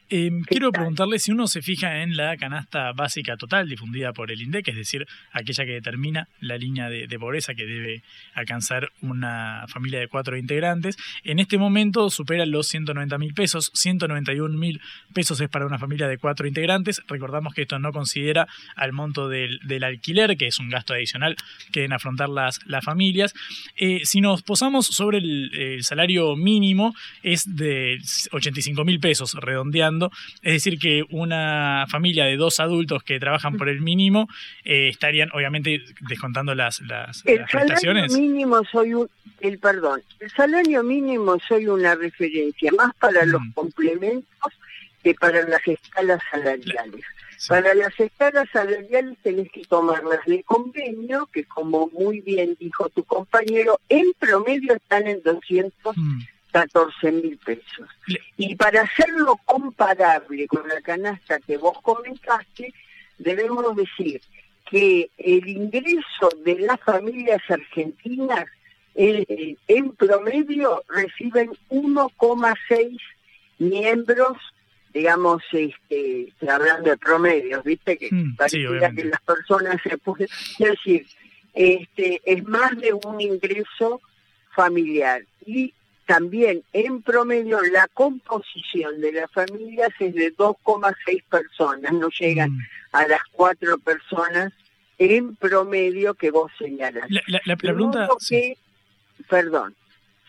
Eh, quiero preguntarle si uno se fija en la canasta básica total difundida por el INDEC, es decir, aquella que determina la línea de, pobreza que debe alcanzar una familia de cuatro integrantes. En este momento supera los 190 mil pesos, 191 mil pesos es para una familia de cuatro integrantes. Recordamos que esto no considera al monto del, alquiler, que es un gasto adicional que deben afrontar las, las familias. Eh, si nos posamos sobre el salario mínimo, es de 85 mil pesos, redondeando. Es decir, que una familia de dos adultos que trabajan por el mínimo eh, estarían, obviamente, descontando las, las, el salario mínimo soy un, el perdón, el salario mínimo soy una referencia más para los complementos que para las escalas salariales. Para las escalas salariales tenés que tomarlas de convenio, que como muy bien dijo tu compañero, en promedio están en 200 14 mil pesos. Y para hacerlo comparable con la canasta que vos comentaste, debemos decir que el ingreso de las familias argentinas eh, en promedio reciben 1,6 miembros, digamos, este, hablando de promedios, ¿viste? Que Mm, pareciera que las personas se pueden... Es decir, este, es más de un ingreso familiar. Y también, en promedio, la composición de las familias es de 2,6 personas, no llegan Mm. a las cuatro personas en promedio que vos señalás. La, pregunta... sí. que, perdón,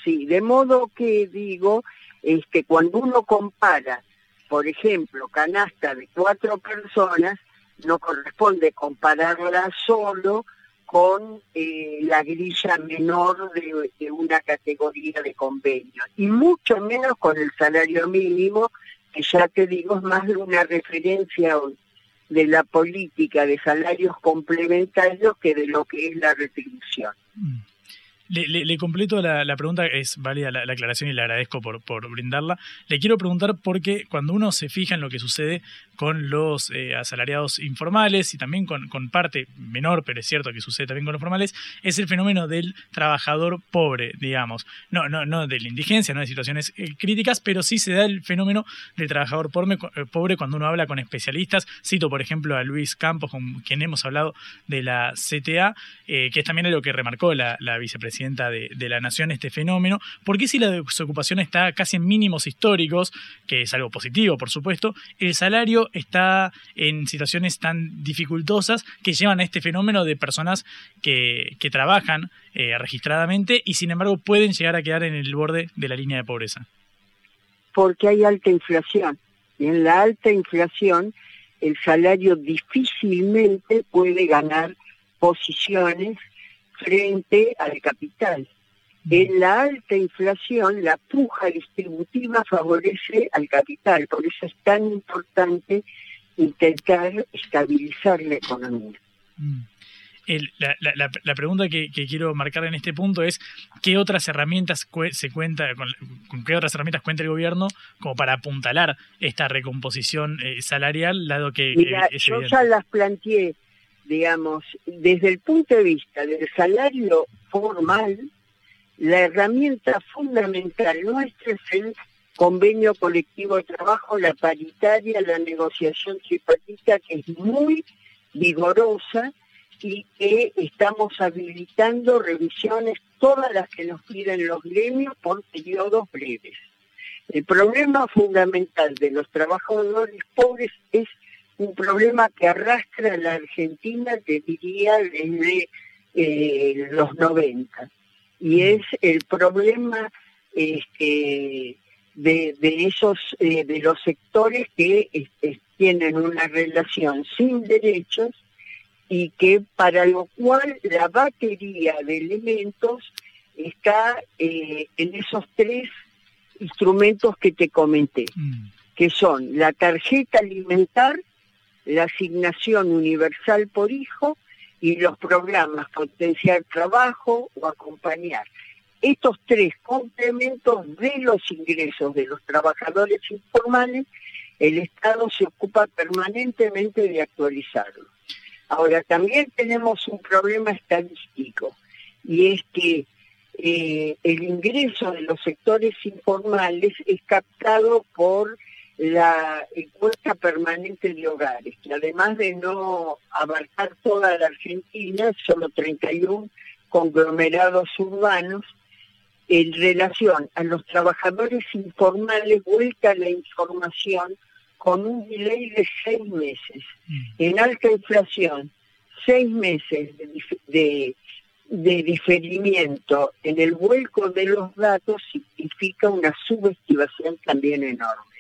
sí, de modo que digo, es que cuando uno compara, por ejemplo, canasta de cuatro personas, no corresponde compararla solo con eh, la grilla menor de, una categoría de convenio, y mucho menos con el salario mínimo, que ya te digo es más de una referencia de la política de salarios complementarios que de lo que es la retribución. Le, le- le completo la, pregunta, es válida la, la aclaración y le agradezco por, por brindarla. Le quiero preguntar porque cuando uno se fija en lo que sucede con los eh, asalariados informales y también con, con parte menor, pero es cierto que sucede también con los formales, es el fenómeno del trabajador pobre, digamos. No, no, no de la indigencia, no de situaciones eh, críticas, pero sí se da el fenómeno del trabajador pobre, eh, pobre cuando uno habla con especialistas. Cito, por ejemplo, a Luis Campos, con quien hemos hablado de la CTA, que es también lo que remarcó la, la vicepresidenta de, de la Nación este fenómeno. Porque si la desocupación está casi en mínimos históricos, que es algo positivo, por supuesto, el salario está en situaciones tan dificultosas que llevan a este fenómeno de personas que, que trabajan eh, registradamente y sin embargo pueden llegar a quedar en el borde de la línea de pobreza? Porque hay alta inflación. Y en la alta inflación el salario difícilmente puede ganar posiciones frente al capital. En la alta inflación, la puja distributiva favorece al capital, por eso es tan importante intentar estabilizar la economía. Mm. El- la, la- la- la pregunta que, que quiero marcar en este punto es ¿qué otras herramientas se cuenta con, con qué otras herramientas cuenta el gobierno como para apuntalar esta recomposición eh, salarial, dado que, que Mira, yo ya las planteé, digamos, desde el punto de vista del salario formal, la herramienta fundamental nuestra es el convenio colectivo de trabajo, la paritaria, la negociación tripartita, que es muy vigorosa y que estamos habilitando revisiones, todas las que nos piden los gremios, por periodos breves. El problema fundamental de los trabajadores pobres es un problema que arrastra a la Argentina, te diría, desde eh, los 90. Y es el problema este, de, de esos, eh, de los sectores que este, tienen una relación sin derechos y que para lo cual la batería de elementos está eh, en esos tres instrumentos que te comenté, que son la tarjeta alimentar, la asignación universal por hijo y los programas potenciar trabajo o acompañar. Estos tres complementos de los ingresos de los trabajadores informales, el Estado se ocupa permanentemente de actualizarlos. Ahora, también tenemos un problema estadístico y es que eh, el ingreso de los sectores informales es captado por la encuesta permanente de hogares, que además de no abarcar toda la Argentina, solo 31 conglomerados urbanos, en relación a los trabajadores informales vuelca la información con un delay de seis meses. En alta inflación, seis meses de, de, de diferimiento en el vuelco de los datos significa una subestimación también enorme.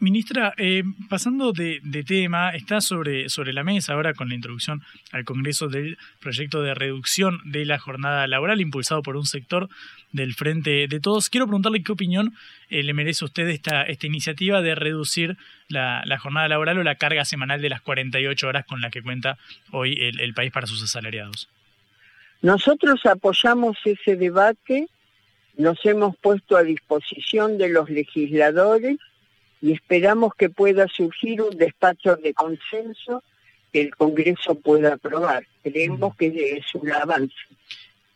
Ministra, eh, pasando de, tema, está sobre, sobre la mesa ahora con la introducción al Congreso del proyecto de reducción de la jornada laboral impulsado por un sector del Frente de Todos. Quiero preguntarle qué opinión eh, le merece usted esta, esta iniciativa de reducir la, jornada laboral o la carga semanal de las 48 horas con la que cuenta hoy el país para sus asalariados. Nosotros apoyamos ese debate, nos hemos puesto a disposición de los legisladores y esperamos que pueda surgir un despacho de consenso que el Congreso pueda aprobar. Creemos que es un avance.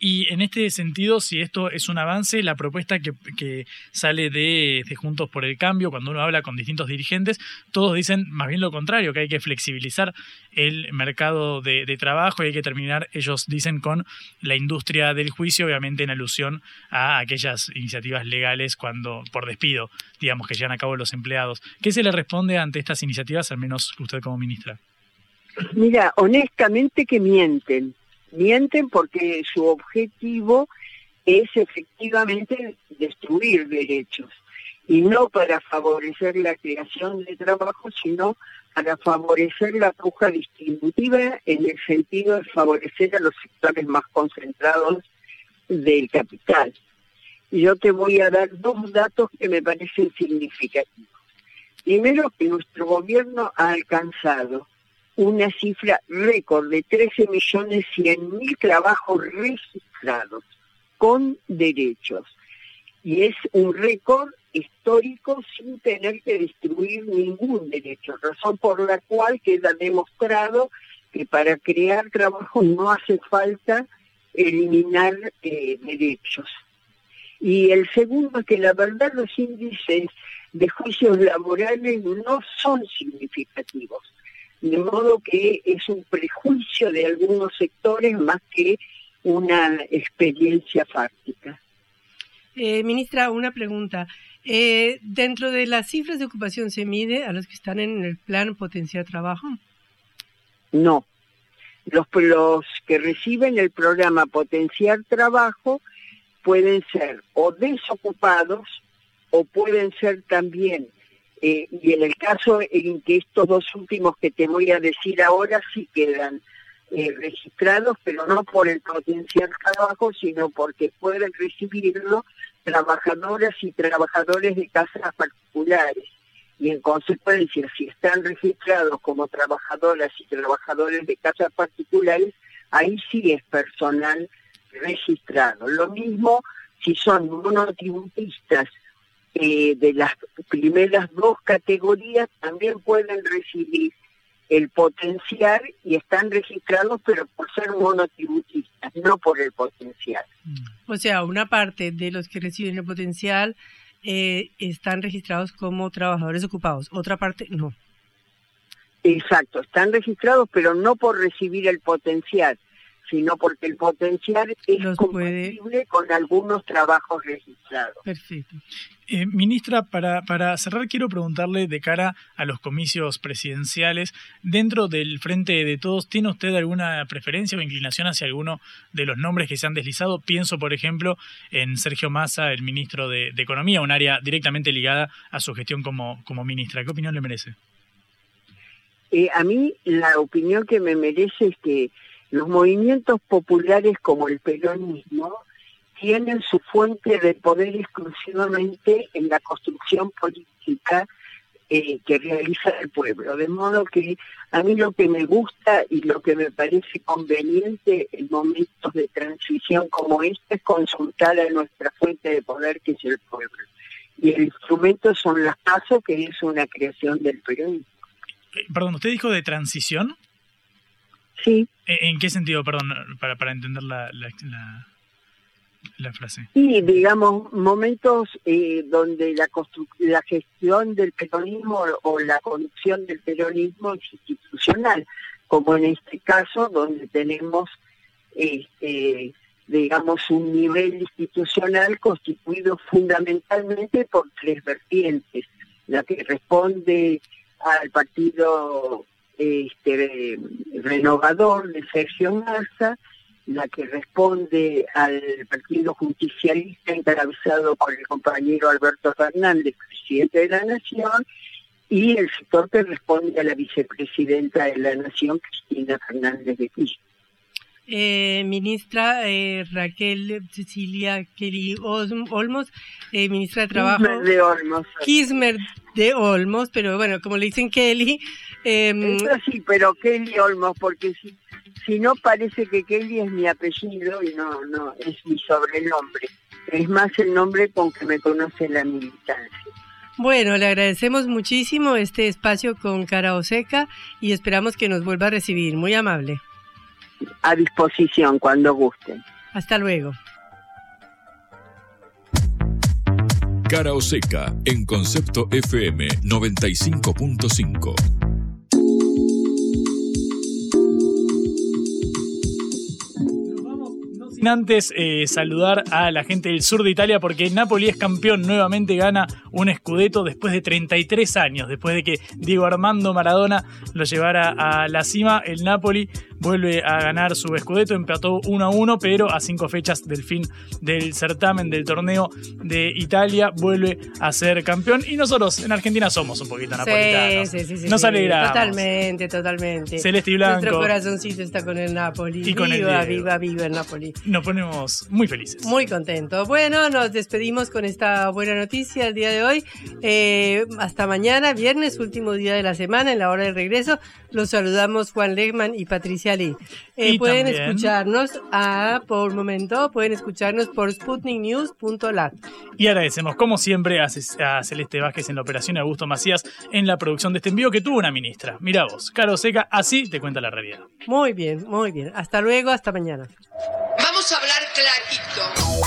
Y en este sentido, si esto es un avance, la propuesta que, que sale de, Juntos por el Cambio, cuando uno habla con distintos dirigentes, todos dicen más bien lo contrario, que hay que flexibilizar el mercado de, de trabajo y hay que terminar, ellos dicen, con la industria del juicio, obviamente en alusión a aquellas iniciativas legales cuando por despido, digamos, que llevan a cabo los empleados. ¿Qué se le responde ante estas iniciativas, al menos usted como ministra? Mira, honestamente que mienten. Mienten porque su objetivo es efectivamente destruir derechos y no para favorecer la creación de trabajo, sino para favorecer la puja distributiva en el sentido de favorecer a los sectores más concentrados del capital. Yo te voy a dar dos datos que me parecen significativos. Primero, que nuestro gobierno ha alcanzado una cifra récord de 13 millones 100 mil trabajos registrados con derechos. Y es un récord histórico sin tener que destruir ningún derecho, razón por la cual queda demostrado que para crear trabajo no hace falta eliminar eh, derechos. Y el segundo es que la verdad los índices de juicios laborales no son significativos de modo que es un prejuicio de algunos sectores más que una experiencia fáctica. Eh, ministra, una pregunta. Eh, ¿Dentro de las cifras de ocupación se mide a los que están en el plan potenciar trabajo? No. Los, los que reciben el programa potenciar trabajo pueden ser o desocupados o pueden ser también eh, y en el caso en que estos dos últimos que te voy a decir ahora sí quedan eh, registrados, pero no por el potencial trabajo, sino porque pueden recibirlo trabajadoras y trabajadores de casas particulares. Y en consecuencia, si están registrados como trabajadoras y trabajadores de casas particulares, ahí sí es personal registrado. Lo mismo si son monotributistas eh, de las primeras dos categorías también pueden recibir el potencial y están registrados pero por ser monotributistas, no por el potencial. O sea, una parte de los que reciben el potencial eh, están registrados como trabajadores ocupados, otra parte no. Exacto, están registrados pero no por recibir el potencial, sino porque el potencial es compatible con algunos trabajos registrados. Perfecto. Eh, ministra, para, para cerrar quiero preguntarle de cara a los comicios presidenciales, dentro del Frente de Todos, ¿tiene usted alguna preferencia o inclinación hacia alguno de los nombres que se han deslizado? Pienso, por ejemplo, en Sergio Massa, el ministro de, Economía, un área directamente ligada a su gestión como, como ministra. ¿Qué opinión le merece? Eh, a mí la opinión que me merece es que los movimientos populares como el peronismo tienen su fuente de poder exclusivamente en la construcción política eh, que realiza el pueblo. De modo que a mí lo que me gusta y lo que me parece conveniente en momentos de transición como este es consultar a nuestra fuente de poder que es el pueblo. Y el instrumento son las pasos, que es una creación del peronismo. Eh, perdón, ¿usted dijo de transición? Sí. ¿En qué sentido, perdón, para, para entender la, la, la, frase? Sí, digamos, momentos eh, donde la, la gestión del peronismo o la conducción del peronismo es institucional, como en este caso donde tenemos, este, digamos, un nivel institucional constituido fundamentalmente por tres vertientes, la que responde al partido este, renovador de Sergio Massa, la que responde al Partido Justicialista encabezado por el compañero Alberto Fernández, presidente de la Nación, y el sector que responde a la vicepresidenta de la Nación, Cristina Fernández de Kirchner. Eh, ministra eh, Raquel Cecilia Kelly Olmos, eh, ministra de Trabajo. Kismer de Olmos. Kismer de Olmos, pero bueno, como le dicen Kelly. Eh, sí, pero Kelly Olmos, porque si, si no parece que Kelly es mi apellido y no, no, es mi sobrenombre. Es más el nombre con que me conoce la militancia. Bueno, le agradecemos muchísimo este espacio con Cara Oseca y esperamos que nos vuelva a recibir. Muy amable a disposición cuando gusten. Hasta luego. Cara o seca en Concepto FM 95.5. Sin antes eh, saludar a la gente del sur de Italia porque Napoli es campeón, nuevamente gana un Scudetto después de 33 años, después de que Diego Armando Maradona lo llevara a la cima, el Napoli vuelve a ganar su Scudetto, empató 1 a 1, pero a cinco fechas del fin del certamen del torneo de Italia vuelve a ser campeón y nosotros en Argentina somos un poquito napolitanos. Sí, sí, sí, Nos alegramos. Totalmente, totalmente. Celeste y blanco. Nuestro corazoncito está con el Napoli. Y con el viva, viva, viva el Napoli. Nos ponemos muy felices. Muy contento. Bueno, nos despedimos con esta buena noticia el día de hoy. Eh, hasta mañana, viernes, último día de la semana, en la hora del regreso. Los saludamos Juan Legman y Patricia Eh, pueden también- escucharnos a, por momento, pueden escucharnos por sputniknews.lat. Y agradecemos, como siempre, a, Ce- a Celeste Vázquez en la operación y a Augusto Macías en la producción de este envío que tuvo una ministra. Mira vos, Caro Seca, así te cuenta la realidad. Muy bien, muy bien. Hasta luego, hasta mañana. Vamos a hablar clarito.